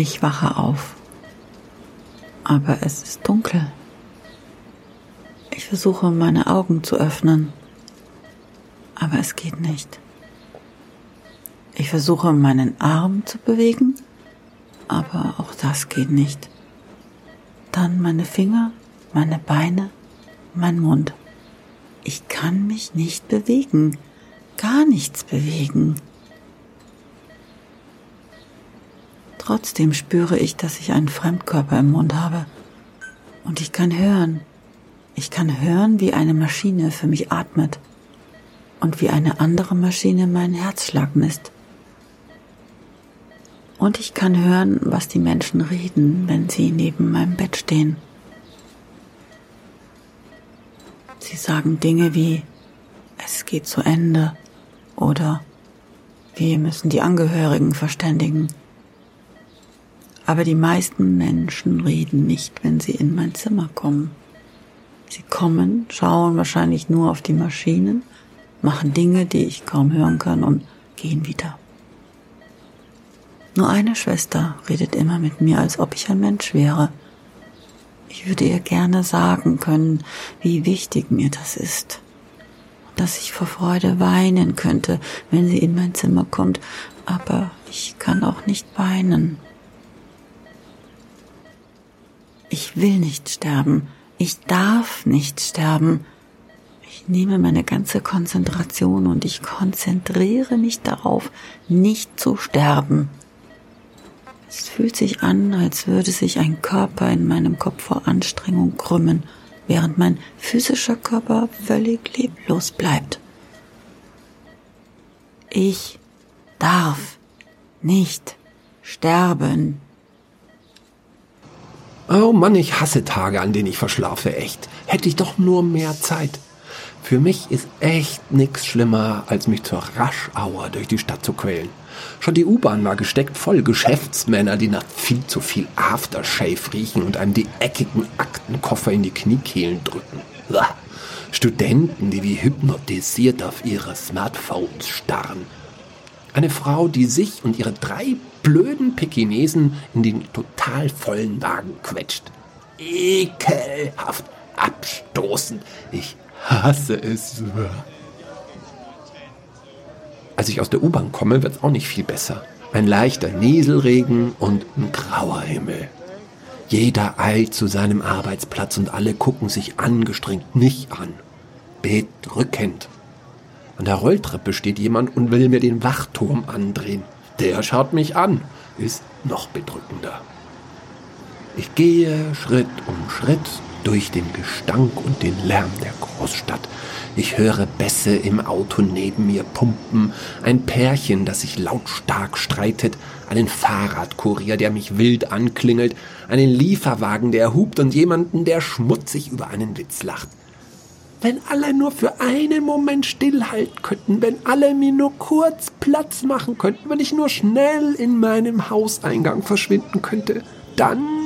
Ich wache auf, aber es ist dunkel. Ich versuche meine Augen zu öffnen, aber es geht nicht. Ich versuche meinen Arm zu bewegen, aber auch das geht nicht. Dann meine Finger, meine Beine, mein Mund. Ich kann mich nicht bewegen, gar nichts bewegen. Trotzdem spüre ich, dass ich einen Fremdkörper im Mund habe. Und ich kann hören. Ich kann hören, wie eine Maschine für mich atmet und wie eine andere Maschine meinen Herzschlag misst. Und ich kann hören, was die Menschen reden, wenn sie neben meinem Bett stehen. Sie sagen Dinge wie, es geht zu Ende oder wir müssen die Angehörigen verständigen. Aber die meisten Menschen reden nicht, wenn sie in mein Zimmer kommen. Sie kommen, schauen wahrscheinlich nur auf die Maschinen, machen Dinge, die ich kaum hören kann und gehen wieder. Nur eine Schwester redet immer mit mir, als ob ich ein Mensch wäre. Ich würde ihr gerne sagen können, wie wichtig mir das ist. Dass ich vor Freude weinen könnte, wenn sie in mein Zimmer kommt, aber ich kann auch nicht weinen. Ich will nicht sterben. Ich darf nicht sterben. Ich nehme meine ganze Konzentration und ich konzentriere mich darauf, nicht zu sterben. Es fühlt sich an, als würde sich ein Körper in meinem Kopf vor Anstrengung krümmen, während mein physischer Körper völlig leblos bleibt. Ich darf nicht sterben. Oh Mann, ich hasse Tage, an denen ich verschlafe, echt. Hätte ich doch nur mehr Zeit. Für mich ist echt nix schlimmer, als mich zur Raschauer durch die Stadt zu quälen. Schon die U-Bahn war gesteckt voll Geschäftsmänner, die nach viel zu viel Aftershave riechen und einem die eckigen Aktenkoffer in die Kniekehlen drücken. Uah. Studenten, die wie hypnotisiert auf ihre Smartphones starren. Eine Frau, die sich und ihre drei blöden Pekinesen in den total vollen Wagen quetscht. Ekelhaft, abstoßend. Ich hasse es. Als ich aus der U-Bahn komme, wird es auch nicht viel besser. Ein leichter Nieselregen und ein grauer Himmel. Jeder eilt zu seinem Arbeitsplatz und alle gucken sich angestrengt mich an. Bedrückend. An der Rolltreppe steht jemand und will mir den Wachturm andrehen. Der schaut mich an. Ist noch bedrückender. Ich gehe Schritt um Schritt durch den Gestank und den Lärm der Großstadt. Ich höre Bässe im Auto neben mir pumpen, ein Pärchen, das sich lautstark streitet, einen Fahrradkurier, der mich wild anklingelt, einen Lieferwagen, der hupt und jemanden, der schmutzig über einen Witz lacht. Wenn alle nur für einen Moment stillhalten könnten, wenn alle mir nur kurz Platz machen könnten, wenn ich nur schnell in meinem Hauseingang verschwinden könnte, dann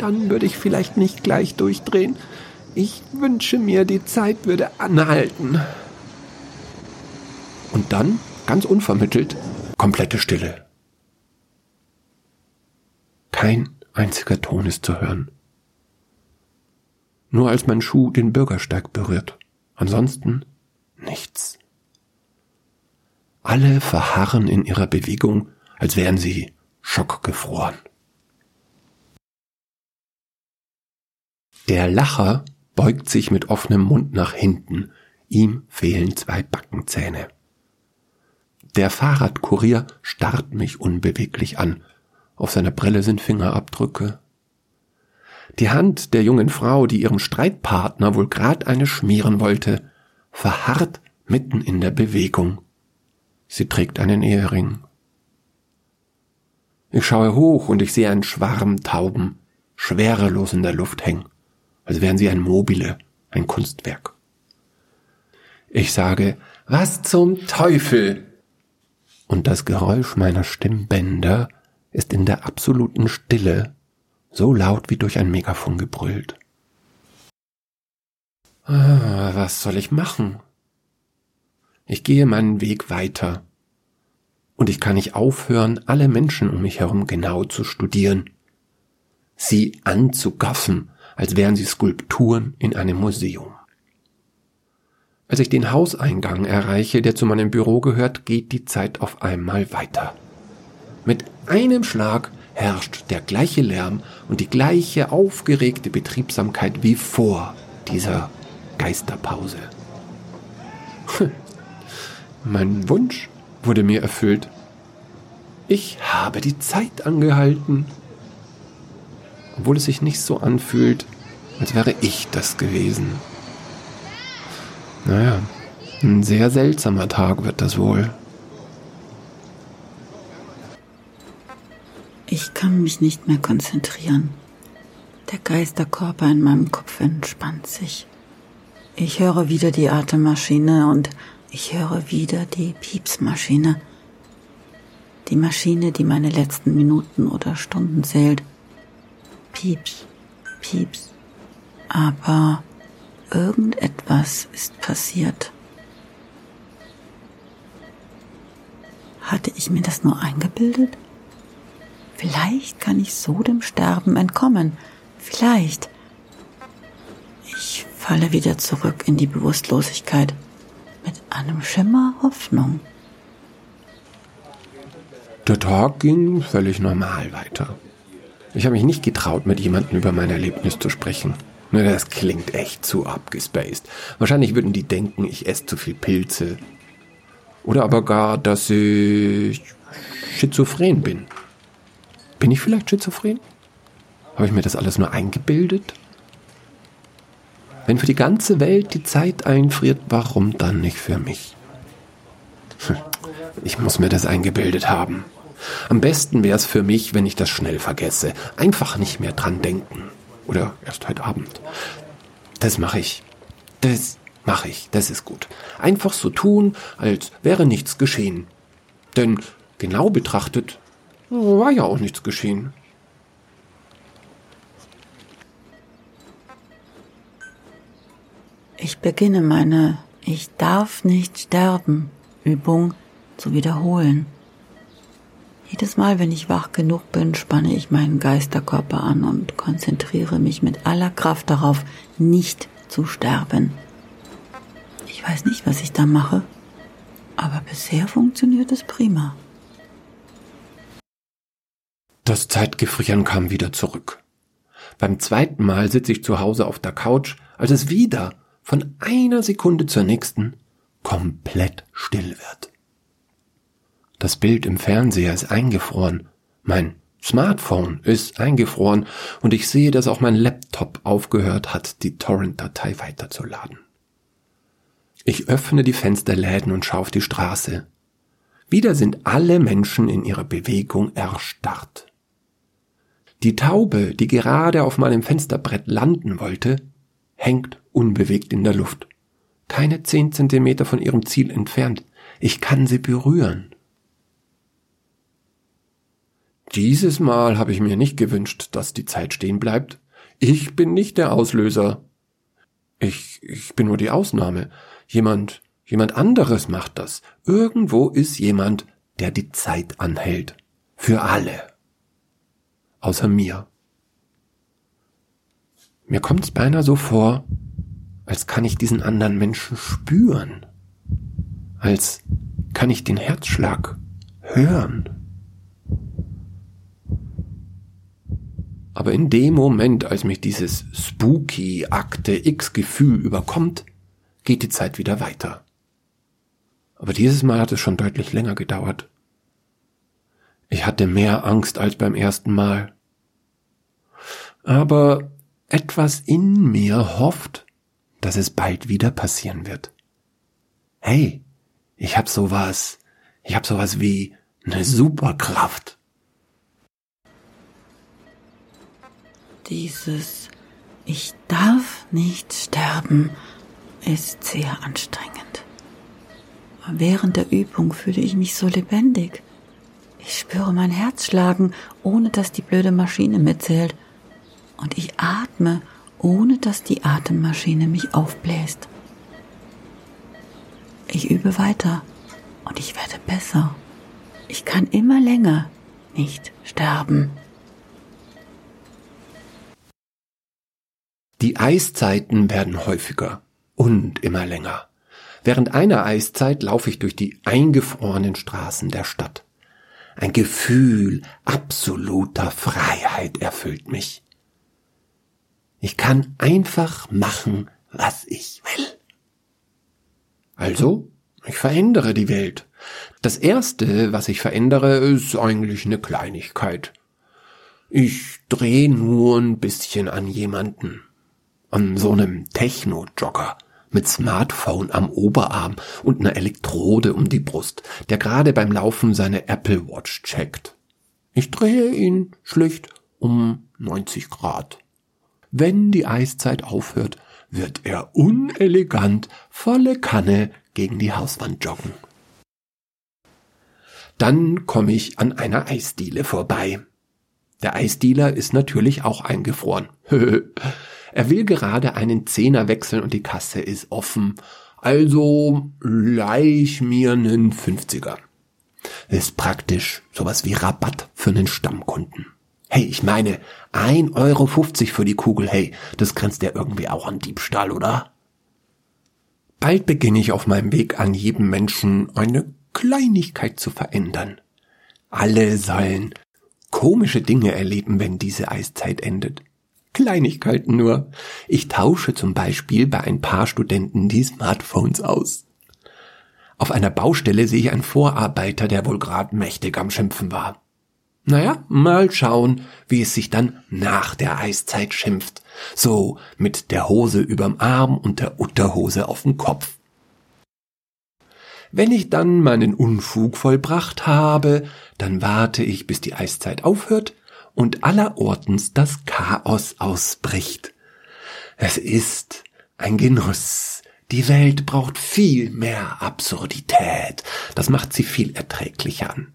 dann würde ich vielleicht nicht gleich durchdrehen. Ich wünsche mir, die Zeit würde anhalten. Und dann, ganz unvermittelt, komplette Stille. Kein einziger Ton ist zu hören. Nur als mein Schuh den Bürgersteig berührt. Ansonsten nichts. Alle verharren in ihrer Bewegung, als wären sie schockgefroren. Der Lacher beugt sich mit offenem Mund nach hinten, ihm fehlen zwei Backenzähne. Der Fahrradkurier starrt mich unbeweglich an, auf seiner Brille sind Fingerabdrücke. Die Hand der jungen Frau, die ihrem Streitpartner wohl grad eine schmieren wollte, verharrt mitten in der Bewegung. Sie trägt einen Ehering. Ich schaue hoch und ich sehe einen Schwarm Tauben, schwerelos in der Luft hängen als wären sie ein Mobile, ein Kunstwerk. Ich sage, was zum Teufel? Und das Geräusch meiner Stimmbänder ist in der absoluten Stille so laut wie durch ein Megafon gebrüllt. Ah, was soll ich machen? Ich gehe meinen Weg weiter. Und ich kann nicht aufhören, alle Menschen um mich herum genau zu studieren. Sie anzugaffen, als wären sie Skulpturen in einem Museum. Als ich den Hauseingang erreiche, der zu meinem Büro gehört, geht die Zeit auf einmal weiter. Mit einem Schlag herrscht der gleiche Lärm und die gleiche aufgeregte Betriebsamkeit wie vor dieser Geisterpause. mein Wunsch wurde mir erfüllt. Ich habe die Zeit angehalten. Obwohl es sich nicht so anfühlt, als wäre ich das gewesen. Naja, ein sehr seltsamer Tag wird das wohl. Ich kann mich nicht mehr konzentrieren. Der Geisterkörper in meinem Kopf entspannt sich. Ich höre wieder die Atemmaschine und ich höre wieder die Piepsmaschine. Die Maschine, die meine letzten Minuten oder Stunden zählt. Pieps, pieps. Aber irgendetwas ist passiert. Hatte ich mir das nur eingebildet? Vielleicht kann ich so dem Sterben entkommen. Vielleicht. Ich falle wieder zurück in die Bewusstlosigkeit mit einem Schimmer Hoffnung. Der Tag ging völlig normal weiter. Ich habe mich nicht getraut, mit jemandem über mein Erlebnis zu sprechen. Das klingt echt zu abgespaced. Wahrscheinlich würden die denken, ich esse zu viel Pilze. Oder aber gar, dass ich schizophren bin. Bin ich vielleicht schizophren? Habe ich mir das alles nur eingebildet? Wenn für die ganze Welt die Zeit einfriert, warum dann nicht für mich? Hm, ich muss mir das eingebildet haben. Am besten wäre es für mich, wenn ich das schnell vergesse. Einfach nicht mehr dran denken. Oder erst heute Abend. Das mache ich. Das mache ich. Das ist gut. Einfach so tun, als wäre nichts geschehen. Denn genau betrachtet war ja auch nichts geschehen. Ich beginne meine Ich darf nicht sterben Übung zu wiederholen. Jedes Mal, wenn ich wach genug bin, spanne ich meinen Geisterkörper an und konzentriere mich mit aller Kraft darauf, nicht zu sterben. Ich weiß nicht, was ich da mache, aber bisher funktioniert es prima. Das Zeitgefrieren kam wieder zurück. Beim zweiten Mal sitze ich zu Hause auf der Couch, als es wieder von einer Sekunde zur nächsten komplett still wird. Das Bild im Fernseher ist eingefroren, mein Smartphone ist eingefroren und ich sehe, dass auch mein Laptop aufgehört hat, die Torrent-Datei weiterzuladen. Ich öffne die Fensterläden und schaue auf die Straße. Wieder sind alle Menschen in ihrer Bewegung erstarrt. Die Taube, die gerade auf meinem Fensterbrett landen wollte, hängt unbewegt in der Luft. Keine zehn Zentimeter von ihrem Ziel entfernt. Ich kann sie berühren. Dieses Mal habe ich mir nicht gewünscht, dass die Zeit stehen bleibt. Ich bin nicht der Auslöser. Ich, ich bin nur die Ausnahme. Jemand, jemand anderes macht das. Irgendwo ist jemand, der die Zeit anhält. Für alle. Außer mir. Mir kommt es beinahe so vor, als kann ich diesen anderen Menschen spüren, als kann ich den Herzschlag hören. Aber in dem Moment, als mich dieses spooky Akte X Gefühl überkommt, geht die Zeit wieder weiter. Aber dieses Mal hat es schon deutlich länger gedauert. Ich hatte mehr Angst als beim ersten Mal. Aber etwas in mir hofft, dass es bald wieder passieren wird. Hey, ich hab sowas, ich hab sowas wie eine Superkraft. Dieses Ich darf nicht sterben ist sehr anstrengend. Während der Übung fühle ich mich so lebendig. Ich spüre mein Herz schlagen, ohne dass die blöde Maschine mitzählt und ich atme, ohne dass die Atemmaschine mich aufbläst. Ich übe weiter und ich werde besser Ich kann immer länger nicht sterben. Die Eiszeiten werden häufiger und immer länger. Während einer Eiszeit laufe ich durch die eingefrorenen Straßen der Stadt. Ein Gefühl absoluter Freiheit erfüllt mich. Ich kann einfach machen, was ich will. Also, ich verändere die Welt. Das Erste, was ich verändere, ist eigentlich eine Kleinigkeit. Ich drehe nur ein bisschen an jemanden. An so einem Techno-Jogger mit Smartphone am Oberarm und einer Elektrode um die Brust, der gerade beim Laufen seine Apple Watch checkt. Ich drehe ihn schlicht um 90 Grad. Wenn die Eiszeit aufhört, wird er unelegant volle Kanne gegen die Hauswand joggen. Dann komme ich an einer Eisdiele vorbei. Der Eisdealer ist natürlich auch eingefroren. Er will gerade einen Zehner wechseln und die Kasse ist offen. Also leih mir nen 50er. Ist praktisch sowas wie Rabatt für einen Stammkunden. Hey, ich meine, 1,50 Euro für die Kugel, hey, das grenzt ja irgendwie auch an Diebstahl, oder? Bald beginne ich auf meinem Weg an jedem Menschen eine Kleinigkeit zu verändern. Alle sollen komische Dinge erleben, wenn diese Eiszeit endet. Kleinigkeiten nur. Ich tausche zum Beispiel bei ein paar Studenten die Smartphones aus. Auf einer Baustelle sehe ich einen Vorarbeiter, der wohl grad mächtig am Schimpfen war. Naja, mal schauen, wie es sich dann nach der Eiszeit schimpft. So mit der Hose überm Arm und der Unterhose auf dem Kopf. Wenn ich dann meinen Unfug vollbracht habe, dann warte ich, bis die Eiszeit aufhört und allerortens das Chaos ausbricht. Es ist ein Genuss. Die Welt braucht viel mehr Absurdität. Das macht sie viel erträglicher an.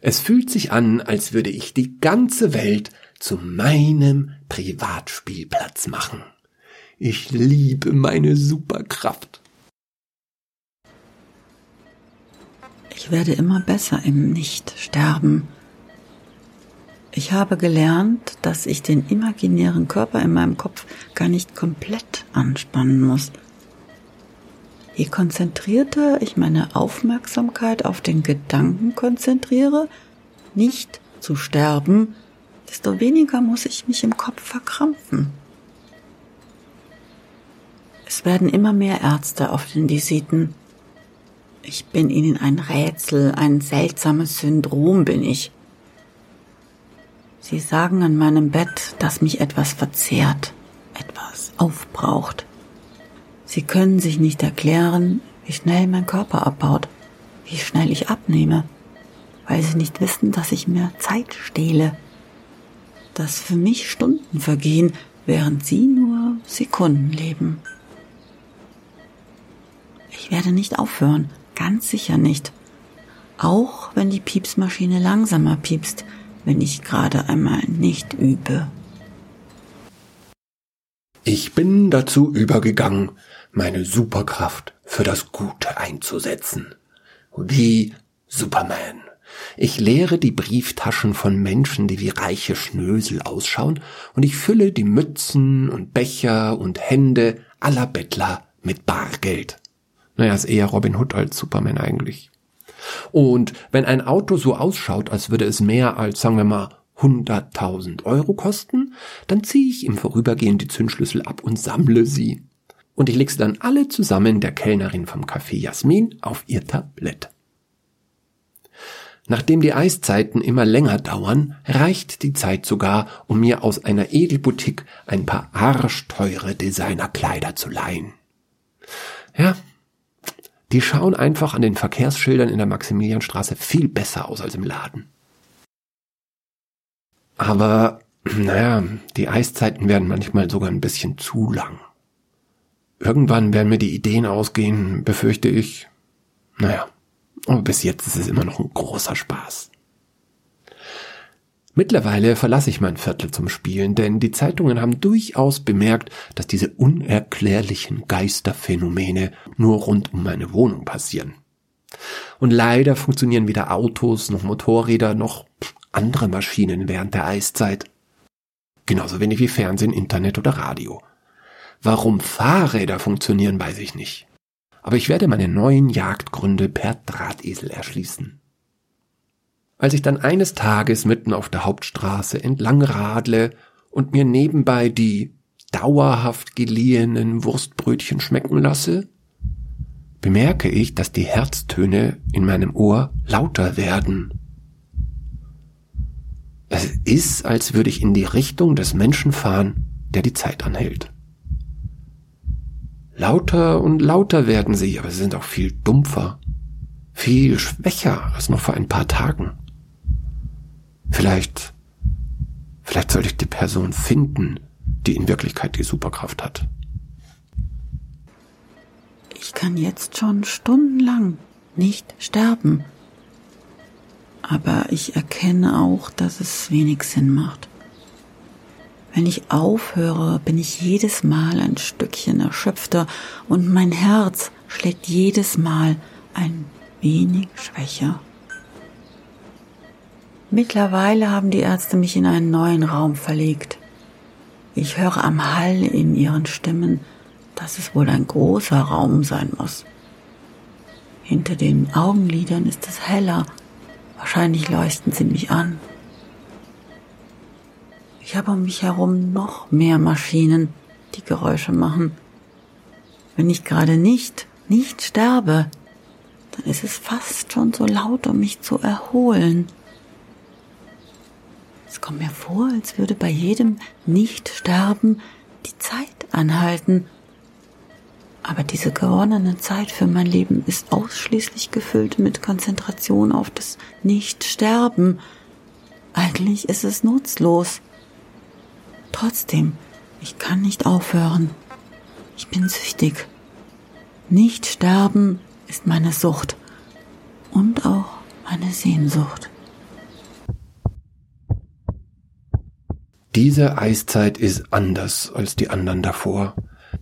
Es fühlt sich an, als würde ich die ganze Welt zu meinem Privatspielplatz machen. Ich liebe meine Superkraft. Ich werde immer besser im Nicht-Sterben. Ich habe gelernt, dass ich den imaginären Körper in meinem Kopf gar nicht komplett anspannen muss. Je konzentrierter ich meine Aufmerksamkeit auf den Gedanken konzentriere, nicht zu sterben, desto weniger muss ich mich im Kopf verkrampfen. Es werden immer mehr Ärzte auf den Visiten. Ich bin ihnen ein Rätsel, ein seltsames Syndrom bin ich. Sie sagen an meinem Bett, dass mich etwas verzehrt, etwas aufbraucht. Sie können sich nicht erklären, wie schnell mein Körper abbaut, wie schnell ich abnehme, weil sie nicht wissen, dass ich mir Zeit stehle, dass für mich Stunden vergehen, während sie nur Sekunden leben. Ich werde nicht aufhören, ganz sicher nicht. Auch wenn die Piepsmaschine langsamer piepst, wenn ich gerade einmal nicht übe. Ich bin dazu übergegangen, meine Superkraft für das Gute einzusetzen. Wie Superman. Ich leere die Brieftaschen von Menschen, die wie reiche Schnösel ausschauen, und ich fülle die Mützen und Becher und Hände aller Bettler mit Bargeld. Naja, ist eher Robin Hood als Superman eigentlich. Und wenn ein Auto so ausschaut, als würde es mehr als, sagen wir mal, 100.000 Euro kosten, dann ziehe ich im Vorübergehen die Zündschlüssel ab und sammle sie. Und ich lege sie dann alle zusammen der Kellnerin vom Café Jasmin auf ihr Tablett. Nachdem die Eiszeiten immer länger dauern, reicht die Zeit sogar, um mir aus einer Edelboutique ein paar arschteure Designerkleider zu leihen. Ja, die schauen einfach an den Verkehrsschildern in der Maximilianstraße viel besser aus als im Laden. Aber, naja, die Eiszeiten werden manchmal sogar ein bisschen zu lang. Irgendwann werden mir die Ideen ausgehen, befürchte ich. Naja, aber bis jetzt ist es immer noch ein großer Spaß. Mittlerweile verlasse ich mein Viertel zum Spielen, denn die Zeitungen haben durchaus bemerkt, dass diese unerklärlichen Geisterphänomene nur rund um meine Wohnung passieren. Und leider funktionieren weder Autos noch Motorräder noch andere Maschinen während der Eiszeit. Genauso wenig wie Fernsehen, Internet oder Radio. Warum Fahrräder funktionieren, weiß ich nicht. Aber ich werde meine neuen Jagdgründe per Drahtesel erschließen. Als ich dann eines Tages mitten auf der Hauptstraße entlang radle und mir nebenbei die dauerhaft geliehenen Wurstbrötchen schmecken lasse, bemerke ich, dass die Herztöne in meinem Ohr lauter werden. Es ist, als würde ich in die Richtung des Menschen fahren, der die Zeit anhält. Lauter und lauter werden sie, aber sie sind auch viel dumpfer, viel schwächer als noch vor ein paar Tagen. Vielleicht, vielleicht sollte ich die Person finden, die in Wirklichkeit die Superkraft hat. Ich kann jetzt schon stundenlang nicht sterben. Aber ich erkenne auch, dass es wenig Sinn macht. Wenn ich aufhöre, bin ich jedes Mal ein Stückchen erschöpfter und mein Herz schlägt jedes Mal ein wenig schwächer. Mittlerweile haben die Ärzte mich in einen neuen Raum verlegt. Ich höre am Hall in ihren Stimmen, dass es wohl ein großer Raum sein muss. Hinter den Augenlidern ist es heller, wahrscheinlich leuchten sie mich an. Ich habe um mich herum noch mehr Maschinen, die Geräusche machen. Wenn ich gerade nicht, nicht sterbe, dann ist es fast schon so laut, um mich zu erholen. Kommt mir vor, als würde bei jedem Nicht-Sterben die Zeit anhalten. Aber diese gewonnene Zeit für mein Leben ist ausschließlich gefüllt mit Konzentration auf das Nicht-Sterben. Eigentlich ist es nutzlos. Trotzdem, ich kann nicht aufhören. Ich bin süchtig. Nicht sterben ist meine Sucht und auch meine Sehnsucht. Diese Eiszeit ist anders als die anderen davor.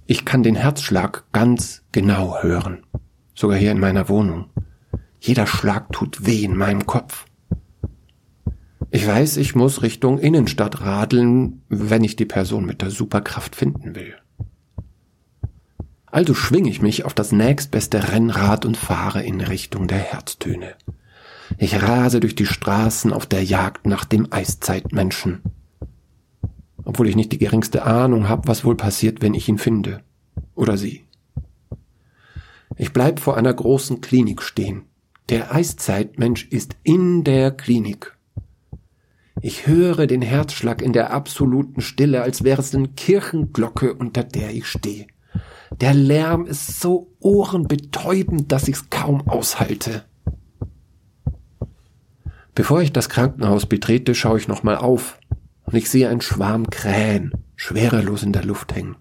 Ich kann den Herzschlag ganz genau hören. Sogar hier in meiner Wohnung. Jeder Schlag tut weh in meinem Kopf. Ich weiß, ich muss Richtung Innenstadt radeln, wenn ich die Person mit der Superkraft finden will. Also schwinge ich mich auf das nächstbeste Rennrad und fahre in Richtung der Herztöne. Ich rase durch die Straßen auf der Jagd nach dem Eiszeitmenschen obwohl ich nicht die geringste Ahnung habe, was wohl passiert, wenn ich ihn finde. Oder sie. Ich bleib vor einer großen Klinik stehen. Der Eiszeitmensch ist in der Klinik. Ich höre den Herzschlag in der absoluten Stille, als wäre es eine Kirchenglocke, unter der ich stehe. Der Lärm ist so ohrenbetäubend, dass ich's kaum aushalte. Bevor ich das Krankenhaus betrete, schaue ich nochmal auf und ich sehe einen Schwarm Krähen schwerelos in der Luft hängen,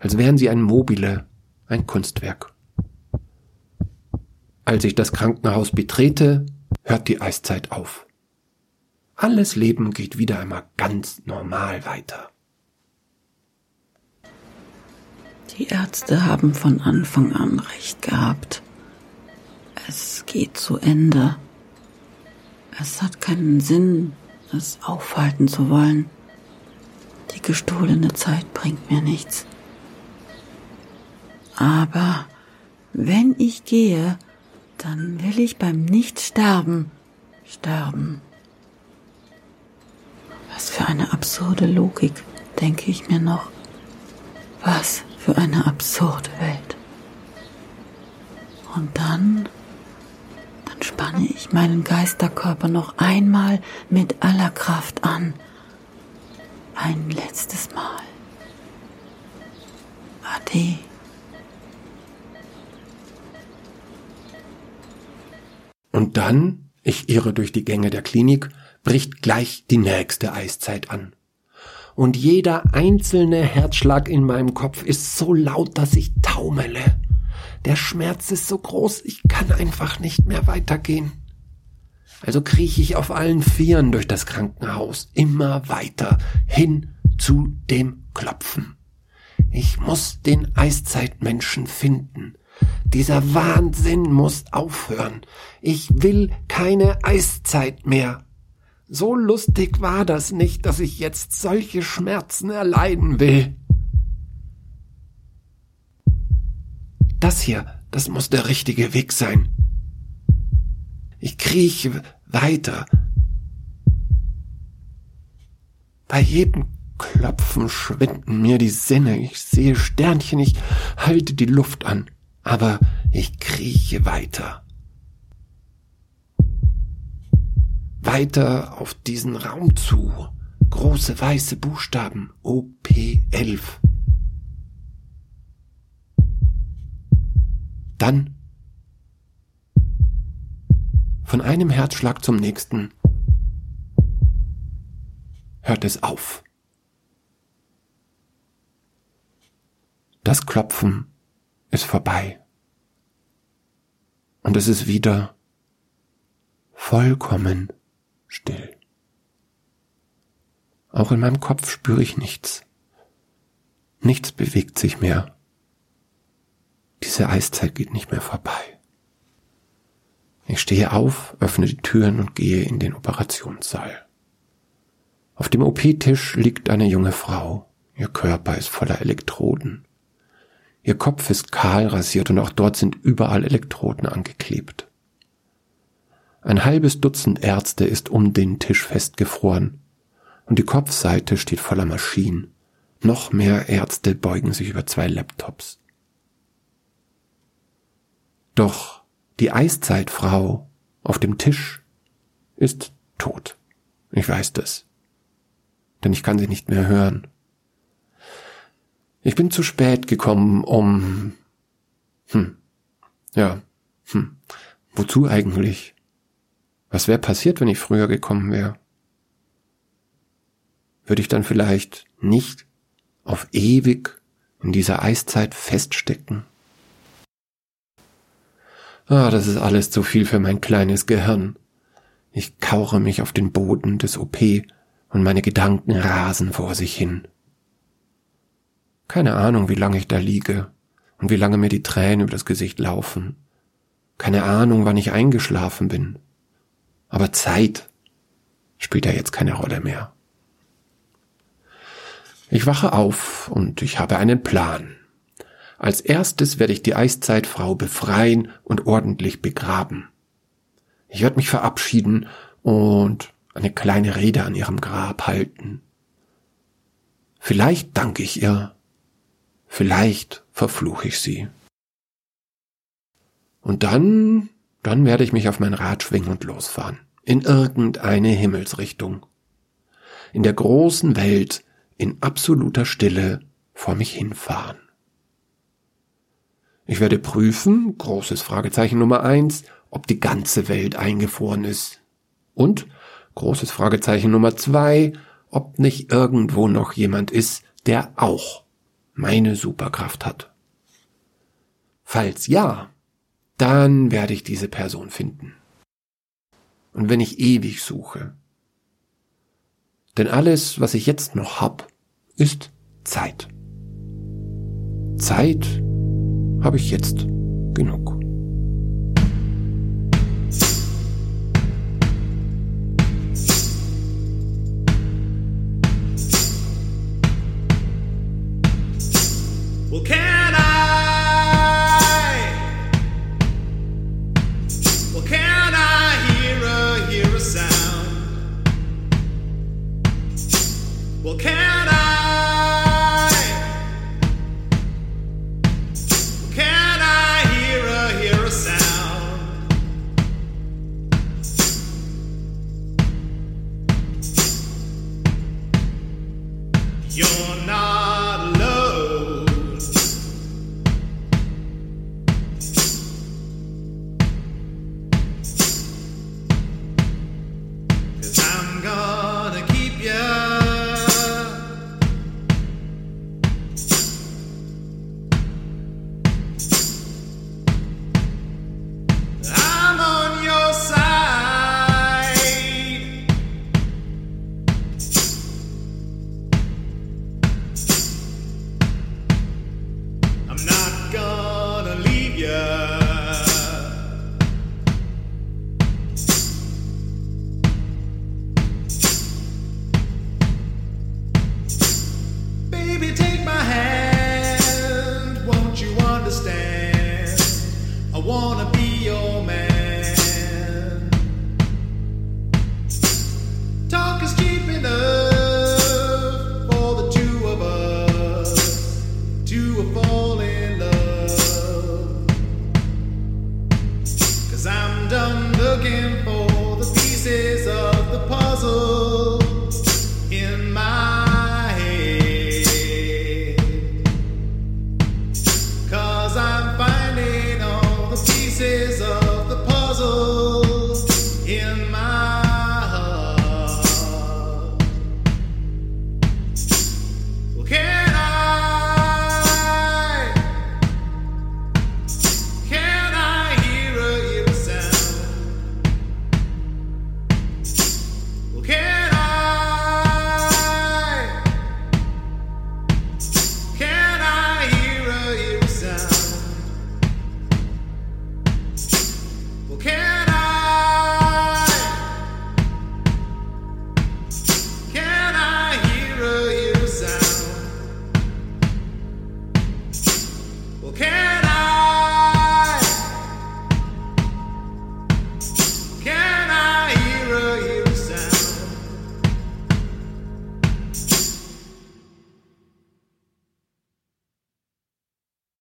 als wären sie ein Mobile, ein Kunstwerk. Als ich das Krankenhaus betrete, hört die Eiszeit auf. Alles Leben geht wieder einmal ganz normal weiter. Die Ärzte haben von Anfang an recht gehabt. Es geht zu Ende. Es hat keinen Sinn, es aufhalten zu wollen. Die gestohlene Zeit bringt mir nichts. Aber wenn ich gehe, dann will ich beim Nichtsterben sterben. Was für eine absurde Logik, denke ich mir noch. Was für eine absurde Welt. Und dann spanne ich meinen Geisterkörper noch einmal mit aller Kraft an. Ein letztes Mal. Ade. Und dann, ich irre durch die Gänge der Klinik, bricht gleich die nächste Eiszeit an. Und jeder einzelne Herzschlag in meinem Kopf ist so laut, dass ich taumele. Der Schmerz ist so groß, ich kann einfach nicht mehr weitergehen. Also krieche ich auf allen Vieren durch das Krankenhaus, immer weiter, hin zu dem Klopfen. Ich muss den Eiszeitmenschen finden. Dieser Wahnsinn muss aufhören. Ich will keine Eiszeit mehr. So lustig war das nicht, dass ich jetzt solche Schmerzen erleiden will. Das hier, das muss der richtige Weg sein. Ich krieche weiter. Bei jedem Klopfen schwinden mir die Sinne. Ich sehe Sternchen, ich halte die Luft an. Aber ich krieche weiter. Weiter auf diesen Raum zu. Große weiße Buchstaben. OP11. Dann von einem Herzschlag zum nächsten hört es auf. Das Klopfen ist vorbei. Und es ist wieder vollkommen still. Auch in meinem Kopf spüre ich nichts. Nichts bewegt sich mehr. Diese Eiszeit geht nicht mehr vorbei. Ich stehe auf, öffne die Türen und gehe in den Operationssaal. Auf dem OP-Tisch liegt eine junge Frau. Ihr Körper ist voller Elektroden. Ihr Kopf ist kahl rasiert und auch dort sind überall Elektroden angeklebt. Ein halbes Dutzend Ärzte ist um den Tisch festgefroren und die Kopfseite steht voller Maschinen. Noch mehr Ärzte beugen sich über zwei Laptops. Doch die Eiszeitfrau auf dem Tisch ist tot. Ich weiß das. Denn ich kann sie nicht mehr hören. Ich bin zu spät gekommen, um... Hm. Ja. Hm. Wozu eigentlich? Was wäre passiert, wenn ich früher gekommen wäre? Würde ich dann vielleicht nicht auf ewig in dieser Eiszeit feststecken? Ah, das ist alles zu viel für mein kleines Gehirn. Ich kauche mich auf den Boden des OP und meine Gedanken rasen vor sich hin. Keine Ahnung, wie lange ich da liege und wie lange mir die Tränen über das Gesicht laufen. Keine Ahnung, wann ich eingeschlafen bin. Aber Zeit spielt ja jetzt keine Rolle mehr. Ich wache auf und ich habe einen Plan. Als erstes werde ich die Eiszeitfrau befreien und ordentlich begraben. Ich werde mich verabschieden und eine kleine Rede an ihrem Grab halten. Vielleicht danke ich ihr Vielleicht verfluche ich sie. Und dann, dann werde ich mich auf mein Rad schwingen und losfahren. In irgendeine Himmelsrichtung. In der großen Welt, in absoluter Stille vor mich hinfahren. Ich werde prüfen, großes Fragezeichen Nummer eins, ob die ganze Welt eingefroren ist. Und, großes Fragezeichen Nummer zwei, ob nicht irgendwo noch jemand ist, der auch meine Superkraft hat? Falls ja, dann werde ich diese Person finden. Und wenn ich ewig suche. Denn alles, was ich jetzt noch hab, ist Zeit. Zeit habe ich jetzt genug.